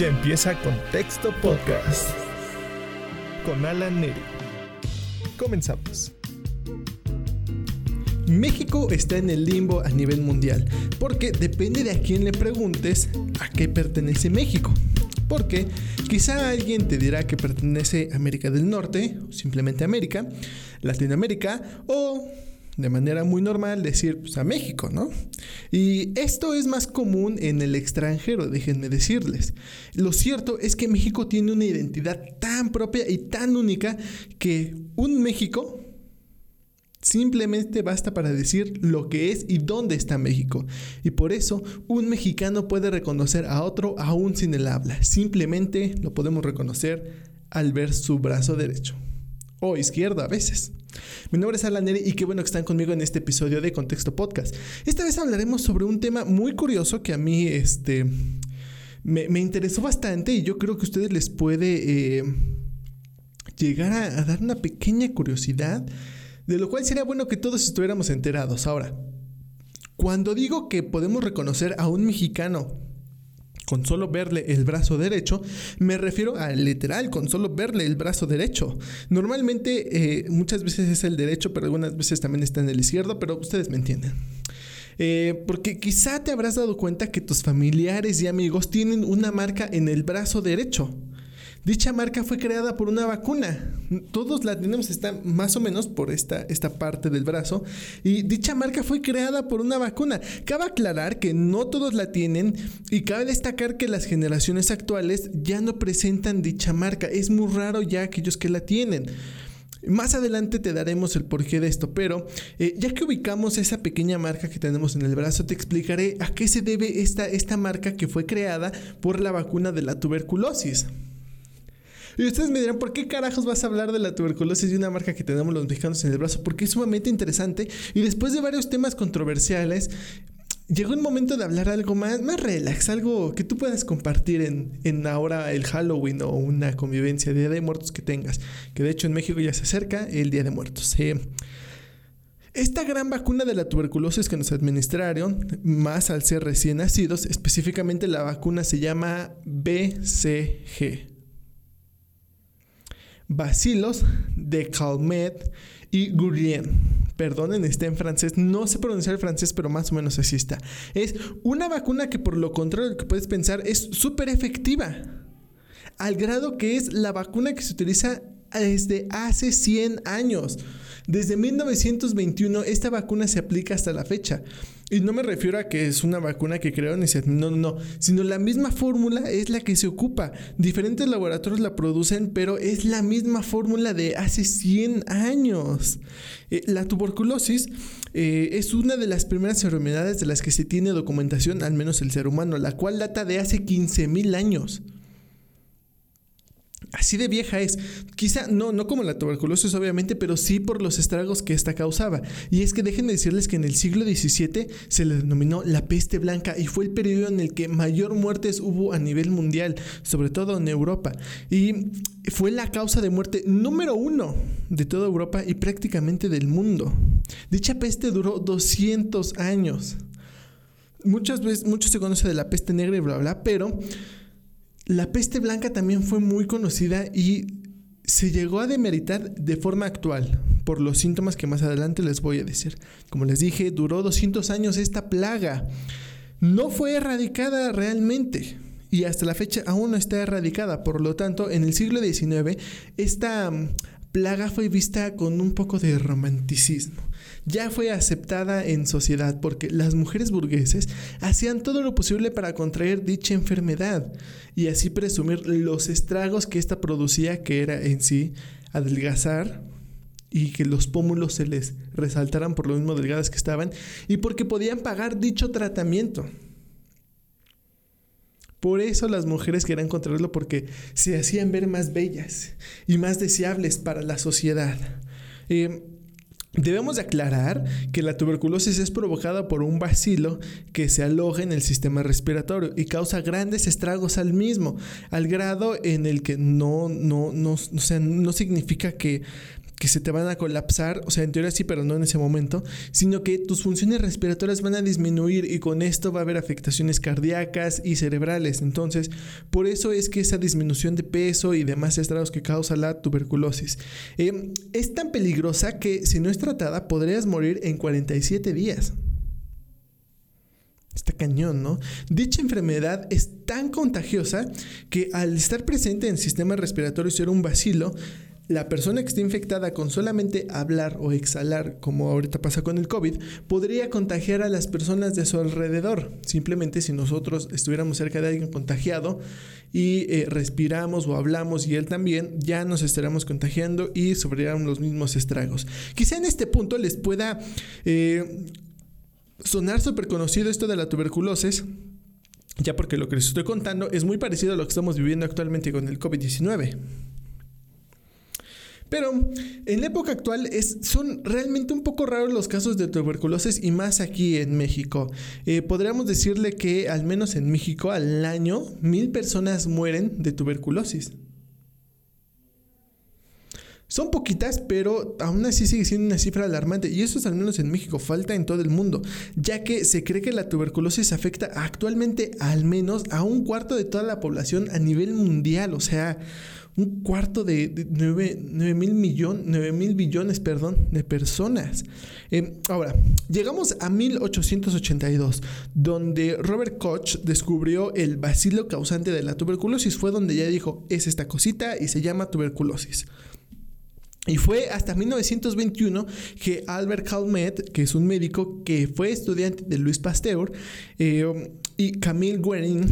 Ya empieza Contexto Podcast con Alan Neri. Comenzamos. México está en el limbo a nivel mundial, porque depende de a quién le preguntes a qué pertenece México. Porque quizá alguien te dirá que pertenece a América del Norte, simplemente América, Latinoamérica, o de manera muy normal decir pues, a México, ¿no? Y esto es más común en el extranjero, déjenme decirles. Lo cierto es que México tiene una identidad tan propia y tan única que un México Simplemente basta para decir lo que es y dónde está México. Y por eso un mexicano puede reconocer a otro aún sin el habla. Simplemente lo podemos reconocer al ver su brazo derecho. O izquierdo a veces. Mi nombre es Alan Neri y qué bueno que están conmigo en este episodio de Contexto Podcast. Esta vez hablaremos sobre un tema muy curioso que a mí este, me, interesó bastante y yo creo que a ustedes les puede eh, llegar a dar una pequeña curiosidad de lo cual sería bueno que todos estuviéramos enterados. Ahora, cuando digo que podemos reconocer a un mexicano con solo verle el brazo derecho, me refiero a literal, con solo verle el brazo derecho. Normalmente eh, muchas veces es el derecho, pero algunas veces también está en el izquierdo, pero ustedes me entienden. Eh, porque quizá te habrás dado cuenta que tus familiares y amigos tienen una marca en el brazo derecho. Dicha marca fue creada por una vacuna. Todos la tenemos, está más o menos por esta, esta parte del brazo. Y dicha marca fue creada por una vacuna. Cabe aclarar que no todos la tienen y cabe destacar que las generaciones actuales ya no presentan dicha marca. Es muy raro ya aquellos que la tienen. Más adelante te daremos el porqué de esto, pero eh, ya que ubicamos esa pequeña marca que tenemos en el brazo, te explicaré a qué se debe esta, esta marca que fue creada por la vacuna de la tuberculosis. Y ustedes me dirán, ¿por qué carajos vas a hablar de la tuberculosis y una marca que tenemos los mexicanos en el brazo? Porque es sumamente interesante y después de varios temas controversiales, llegó el momento de hablar algo más, más relax, algo que tú puedas compartir en, en ahora el Halloween o una convivencia, Día de Muertos que tengas. Que de hecho en México ya se acerca el Día de Muertos. Esta gran vacuna de la tuberculosis que nos administraron, más al ser recién nacidos, específicamente la vacuna se llama BCG. Bacillus de Calmet y Gourien. Perdonen, está en francés. No sé pronunciar el francés, pero más o menos así está. Es una vacuna que por lo contrario que puedes pensar es súper efectiva. Al grado que es la vacuna que se utiliza desde hace 100 años. Desde 1921 esta vacuna se aplica hasta la fecha. Y no me refiero a que es una vacuna que crearon y se... No, no, no. Sino la misma fórmula es la que se ocupa. Diferentes laboratorios la producen, pero es la misma fórmula de hace 100 años. Eh, la tuberculosis eh, es una de las primeras enfermedades de las que se tiene documentación, al menos el ser humano, la cual data de hace 15.000 años. Así de vieja es. Quizá no, no como la tuberculosis, obviamente, pero sí por los estragos que esta causaba. Y es que déjenme decirles que en el siglo XVII se le denominó la peste blanca y fue el periodo en el que mayor muertes hubo a nivel mundial, sobre todo en Europa. Y fue la causa de muerte número uno de toda Europa y prácticamente del mundo. Dicha peste duró 200 años. Muchas veces, mucho se conoce de la peste negra y bla, bla, pero la peste blanca también fue muy conocida y se llegó a demeritar de forma actual por los síntomas que más adelante les voy a decir. Como les dije, duró 200 años esta plaga. No fue erradicada realmente y hasta la fecha aún no está erradicada. Por lo tanto, en el siglo XIX, esta plaga fue vista con un poco de romanticismo ya fue aceptada en sociedad porque las mujeres burgueses hacían todo lo posible para contraer dicha enfermedad y así presumir los estragos que ésta producía, que era en sí adelgazar y que los pómulos se les resaltaran por lo mismo delgadas que estaban y porque podían pagar dicho tratamiento. Por eso las mujeres querían contraerlo porque se hacían ver más bellas y más deseables para la sociedad. Eh, Debemos de aclarar que la tuberculosis es provocada por un bacilo que se aloja en el sistema respiratorio y causa grandes estragos al mismo, al grado en el que no, no, no, no significa que que se te van a colapsar, o sea, en teoría sí, pero no en ese momento, sino que tus funciones respiratorias van a disminuir y con esto va a haber afectaciones cardíacas y cerebrales. Entonces, por eso es que esa disminución de peso y demás estragos que causa la tuberculosis eh, es tan peligrosa que si no es tratada podrías morir en 47 días. Está cañón, ¿no? Dicha enfermedad es tan contagiosa que al estar presente en el sistema respiratorio y ser un vacilo, la persona que esté infectada con solamente hablar o exhalar, como ahorita pasa con el COVID, podría contagiar a las personas de su alrededor. Simplemente si nosotros estuviéramos cerca de alguien contagiado y eh, respiramos o hablamos y él también, ya nos estaremos contagiando y sufrirán los mismos estragos. Quizá en este punto les pueda... Eh, sonar súper conocido esto de la tuberculosis, ya porque lo que les estoy contando es muy parecido a lo que estamos viviendo actualmente con el COVID-19. Pero en la época actual son realmente un poco raros los casos de tuberculosis y más aquí en México. Eh, podríamos decirle que al menos en México al año mil personas mueren de tuberculosis. Son poquitas, pero aún así sigue siendo una cifra alarmante y eso es al menos en México, falta en todo el mundo, ya que se cree que la tuberculosis afecta actualmente al menos a un cuarto de toda la población a nivel mundial, o sea, un cuarto de, 9, mil millones, 9 mil billones, perdón, de personas. Em, ahora, llegamos a 1882, donde Robert Koch descubrió el bacilo causante de la tuberculosis. Fue donde ya dijo, es esta cosita y se llama tuberculosis. Y fue hasta 1921 que Albert Calmet, que es un médico que fue estudiante de Luis Pasteur, eh, y Camille Guerin,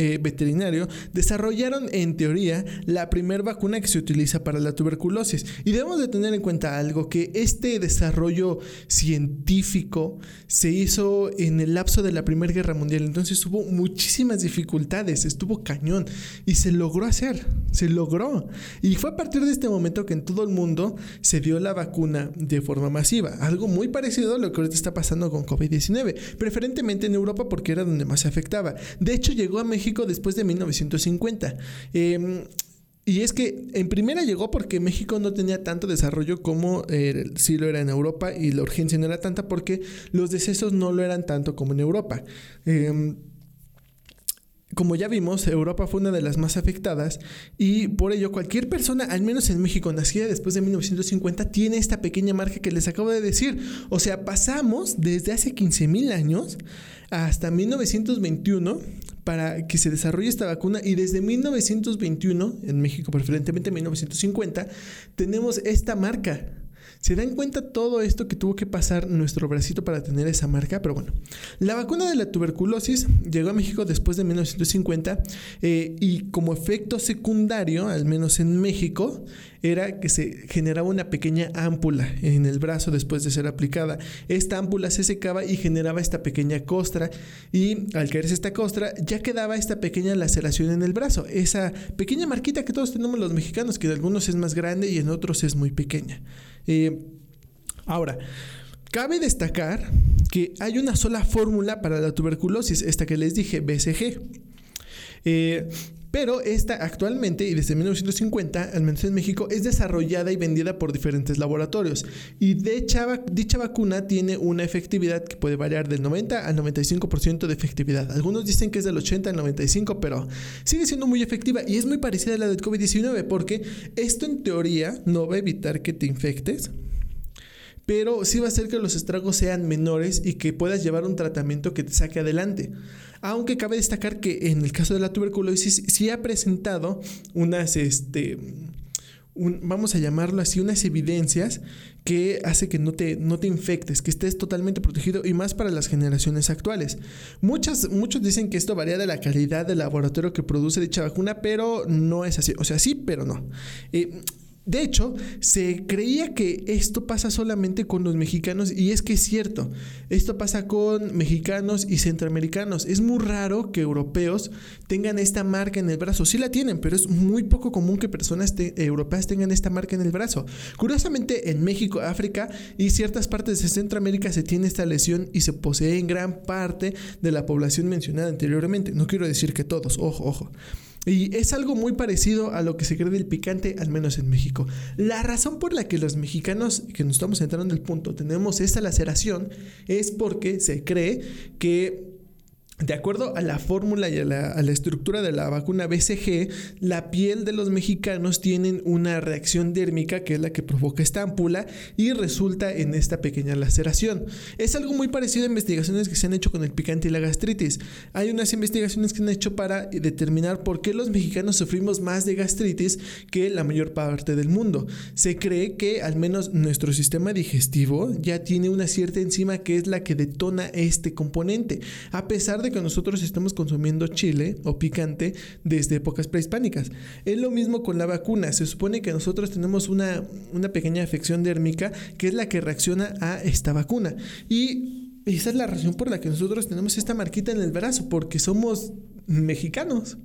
eh, veterinario desarrollaron en teoría la primera vacuna que se utiliza para la tuberculosis. Y debemos de tener en cuenta algo, que este desarrollo científico se hizo en el lapso de la Primera Guerra Mundial. Entonces hubo muchísimas dificultades, estuvo cañón y se logró hacer, se logró. Y fue a partir de este momento que en todo el mundo se dio la vacuna de forma masiva. Algo muy parecido a lo que ahorita está pasando con COVID-19, preferentemente en Europa porque era donde más se afectaba. De hecho llegó a México después de 1950. Em, y es que en primera llegó porque México no tenía tanto desarrollo como eh, sí lo era en Europa y la urgencia no era tanta porque los decesos no lo eran tanto como en Europa. Em, como ya vimos, Europa fue una de las más afectadas y por ello cualquier persona, al menos en México, nacida después de 1950, tiene esta pequeña marca que les acabo de decir. O sea, pasamos desde hace 15.000 años hasta 1921 para que se desarrolle esta vacuna y desde 1921, en México preferentemente 1950, tenemos esta marca. ¿Se dan cuenta todo esto que tuvo que pasar nuestro bracito para tener esa marca? Pero bueno, la vacuna de la tuberculosis llegó a México después de 1950 eh, y como efecto secundario, al menos en México, era que se generaba una pequeña ámpula en el brazo después de ser aplicada. Esta ámpula se secaba y generaba esta pequeña costra y al caerse esta costra ya quedaba esta pequeña laceración en el brazo, esa pequeña marquita que todos tenemos los mexicanos, que en algunos es más grande y en otros es muy pequeña. Eh, ahora, Cabe destacar que hay una sola fórmula para la tuberculosis, esta que les dije, BCG. Eh, pero esta actualmente y desde 1950, al menos en México, es desarrollada y vendida por diferentes laboratorios. Y dicha, dicha vacuna tiene una efectividad que puede variar del 90 al 95% de efectividad. Algunos dicen que es del 80 al 95, pero sigue siendo muy efectiva y es muy parecida a la del COVID-19 porque esto en teoría no va a evitar que te infectes, pero sí va a hacer que los estragos sean menores y que puedas llevar un tratamiento que te saque adelante. Aunque cabe destacar que en el caso de la tuberculosis sí ha presentado unas, este, vamos a llamarlo así, unas evidencias que hace que no te, no te infectes, que estés totalmente protegido y más para las generaciones actuales. Muchas, muchos dicen que esto varía de la calidad del laboratorio que produce dicha vacuna, pero no es así. O sea, sí, pero no. Eh, de hecho, se creía que esto pasa solamente con los mexicanos y es que es cierto, esto pasa con mexicanos y centroamericanos. Es muy raro que europeos tengan esta marca en el brazo. Sí la tienen, pero es muy poco común que personas europeas tengan esta marca en el brazo. Curiosamente, en México, África y ciertas partes de Centroamérica se tiene esta lesión y se posee en gran parte de la población mencionada anteriormente. No quiero decir que todos, ojo, ojo. Y es algo muy parecido a lo que se cree del picante, al menos en México. La razón por la que los mexicanos, que nos estamos entrando en el punto, tenemos esta laceración es porque se cree que de acuerdo a la fórmula y a la, estructura de la vacuna BCG, la piel de los mexicanos tienen una reacción dérmica que es la que provoca esta ámpula y resulta en esta pequeña laceración. Es algo muy parecido a investigaciones que se han hecho con el picante y la gastritis. Hay unas investigaciones que han hecho para determinar por qué los mexicanos sufrimos más de gastritis que la mayor parte del mundo. Se cree que al menos nuestro sistema digestivo ya tiene una cierta enzima que es la que detona este componente, a pesar de que nosotros estamos consumiendo chile o picante desde épocas prehispánicas. Es lo mismo con la vacuna. Se supone que nosotros tenemos una, una pequeña afección dérmica que es la que reacciona a esta vacuna. Y esa es la razón por la que nosotros tenemos esta marquita en el brazo, porque somos mexicanos.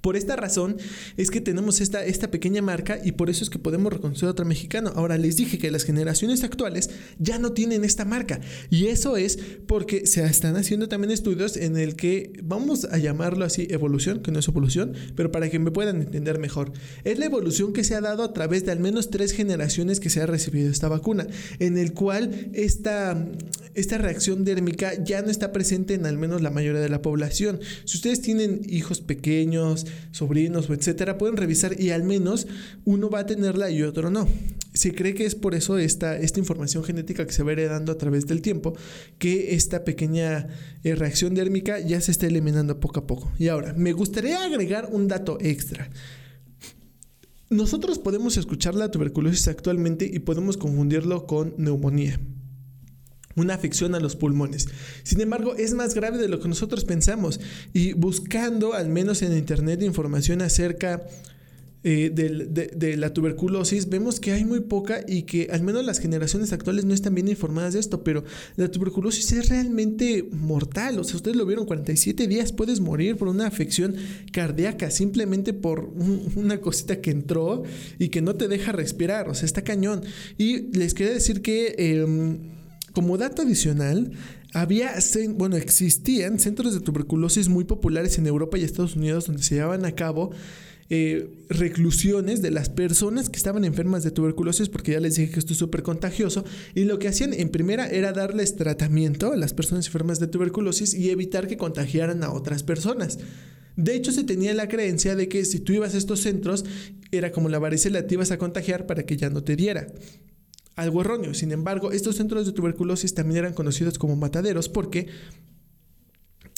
Por esta razón es que tenemos esta, esta pequeña marca y por eso es que podemos reconocer a otro mexicano. Ahora les dije que las generaciones actuales ya no tienen esta marca y eso es porque se están haciendo también estudios en el que vamos a llamarlo así evolución, que no es evolución, pero para que me puedan entender mejor. Es la evolución que se ha dado a través de al menos tres generaciones que se ha recibido esta vacuna, en el cual esta, esta reacción dérmica ya no está presente en al menos la mayoría de la población. Si ustedes tienen hijos pequeños, sobrinos o etcétera, pueden revisar y al menos uno va a tenerla y otro no. Se cree que es por eso esta, esta información genética que se va heredando a través del tiempo, que esta pequeña eh, reacción dérmica ya se está eliminando poco a poco. Y ahora, me gustaría agregar un dato extra. Nosotros podemos escuchar la tuberculosis actualmente y podemos confundirlo con neumonía una afección a los pulmones. Sin embargo, es más grave de lo que nosotros pensamos y buscando, al menos en internet, información acerca eh, de, la tuberculosis, vemos que hay muy poca y que al menos las generaciones actuales no están bien informadas de esto, pero la tuberculosis es realmente mortal. O sea, ustedes lo vieron, 47 días puedes morir por una afección cardíaca, simplemente por una cosita que entró y que no te deja respirar. O sea, está cañón. Y les quería decir que... Em, como dato adicional, había, bueno, existían centros de tuberculosis muy populares en Europa y Estados Unidos donde se llevaban a cabo eh, reclusiones de las personas que estaban enfermas de tuberculosis, porque ya les dije que esto es súper contagioso, y lo que hacían en primera era darles tratamiento a las personas enfermas de tuberculosis y evitar que contagiaran a otras personas. De hecho, se tenía la creencia de que si tú ibas a estos centros, era como la varicela, te ibas a contagiar para que ya no te diera algo erróneo. Sin embargo, estos centros de tuberculosis también eran conocidos como mataderos porque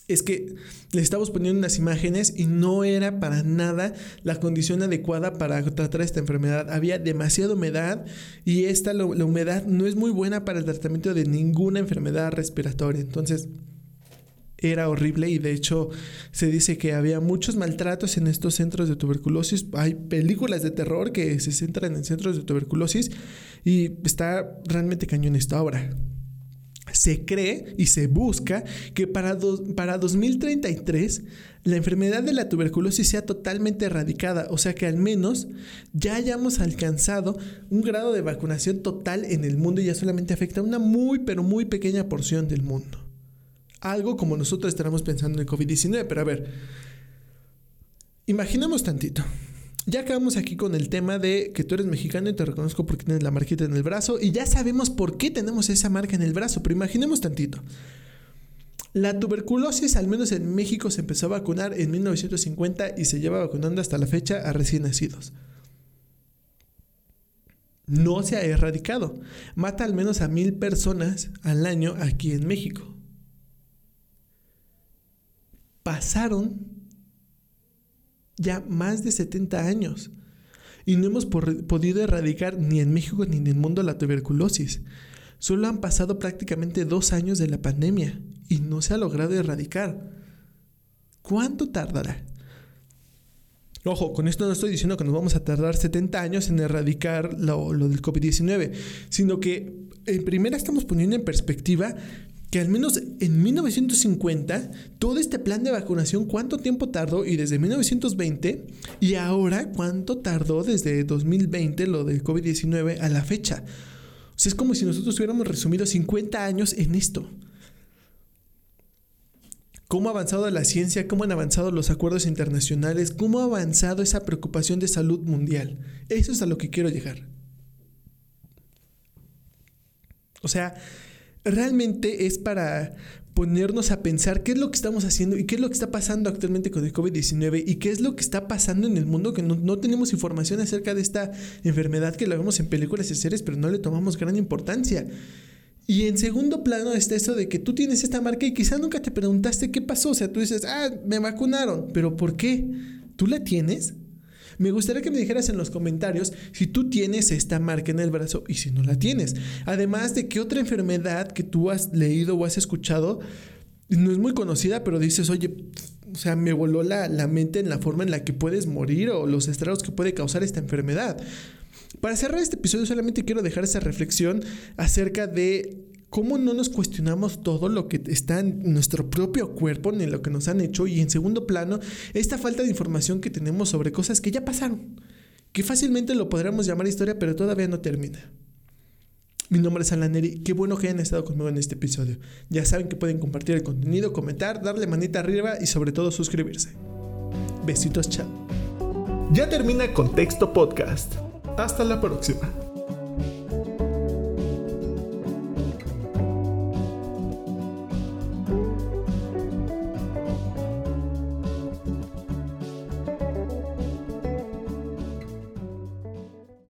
es que le estamos poniendo unas imágenes y no era para nada la condición adecuada para tratar esta enfermedad. Había demasiada humedad y esta, la humedad no es muy buena para el tratamiento de ninguna enfermedad respiratoria. Entonces, era horrible y de hecho se dice que había muchos maltratos en estos centros de tuberculosis. Hay películas de terror que se centran en centros de tuberculosis y está realmente cañón esta obra. Se cree y se busca que para, para 2033 la enfermedad de la tuberculosis sea totalmente erradicada, o sea que al menos ya hayamos alcanzado un grado de vacunación total en el mundo y ya solamente afecta a una muy pero muy pequeña porción del mundo algo como nosotros estaremos pensando en COVID-19. Pero a ver, imaginemos tantito. Ya acabamos aquí con el tema de que tú eres mexicano y te reconozco porque tienes la marquita en el brazo y ya sabemos por qué tenemos esa marca en el brazo, pero imaginemos tantito. La tuberculosis, al menos en México, se empezó a vacunar en 1950 y se lleva vacunando hasta la fecha a recién nacidos. No se ha erradicado. Mata al menos a mil personas al año aquí en México pasaron ya más de 70 años y no hemos podido erradicar ni en México ni en el mundo la tuberculosis. Solo han pasado prácticamente dos años de la pandemia y no se ha logrado erradicar. ¿Cuánto tardará? Ojo, con esto no estoy diciendo que nos vamos a tardar 70 años en erradicar lo, del COVID-19, sino que en primera estamos poniendo en perspectiva que al menos en 1950 todo este plan de vacunación cuánto tiempo tardó y desde 1920 y ahora cuánto tardó desde 2020 lo del COVID-19 a la fecha. Es como si nosotros hubiéramos resumido 50 años en esto. cómo ha avanzado la ciencia, cómo han avanzado los acuerdos internacionales, cómo ha avanzado esa preocupación de salud mundial. Eso es a lo que quiero llegar. O sea, realmente es para ponernos a pensar qué es lo que estamos haciendo y qué es lo que está pasando actualmente con el COVID-19 y qué es lo que está pasando en el mundo que no, tenemos información acerca de esta enfermedad que la vemos en películas y series pero no le tomamos gran importancia. Y en segundo plano está eso de que tú tienes esta marca y quizá nunca te preguntaste qué pasó. O sea, tú dices, ah, me vacunaron, pero ¿por qué? ¿Tú la tienes? Me gustaría que me dijeras en los comentarios si tú tienes esta marca en el brazo y si no la tienes. Además de que otra enfermedad que tú has leído o has escuchado no es muy conocida, pero dices, oye, o sea, me voló la, la mente en la forma en la que puedes morir o los estragos que puede causar esta enfermedad. Para cerrar este episodio solamente quiero dejar esa reflexión acerca de cómo no nos cuestionamos todo lo que está en nuestro propio cuerpo, ni lo que nos han hecho, y en segundo plano, esta falta de información que tenemos sobre cosas que ya pasaron, que fácilmente lo podríamos llamar historia, pero todavía no termina. Mi nombre es Alan Neri, qué bueno que hayan estado conmigo en este episodio. Ya saben que pueden compartir el contenido, comentar, darle manita arriba y sobre todo suscribirse. Besitos, chao. Ya termina Contexto Podcast. Hasta la próxima.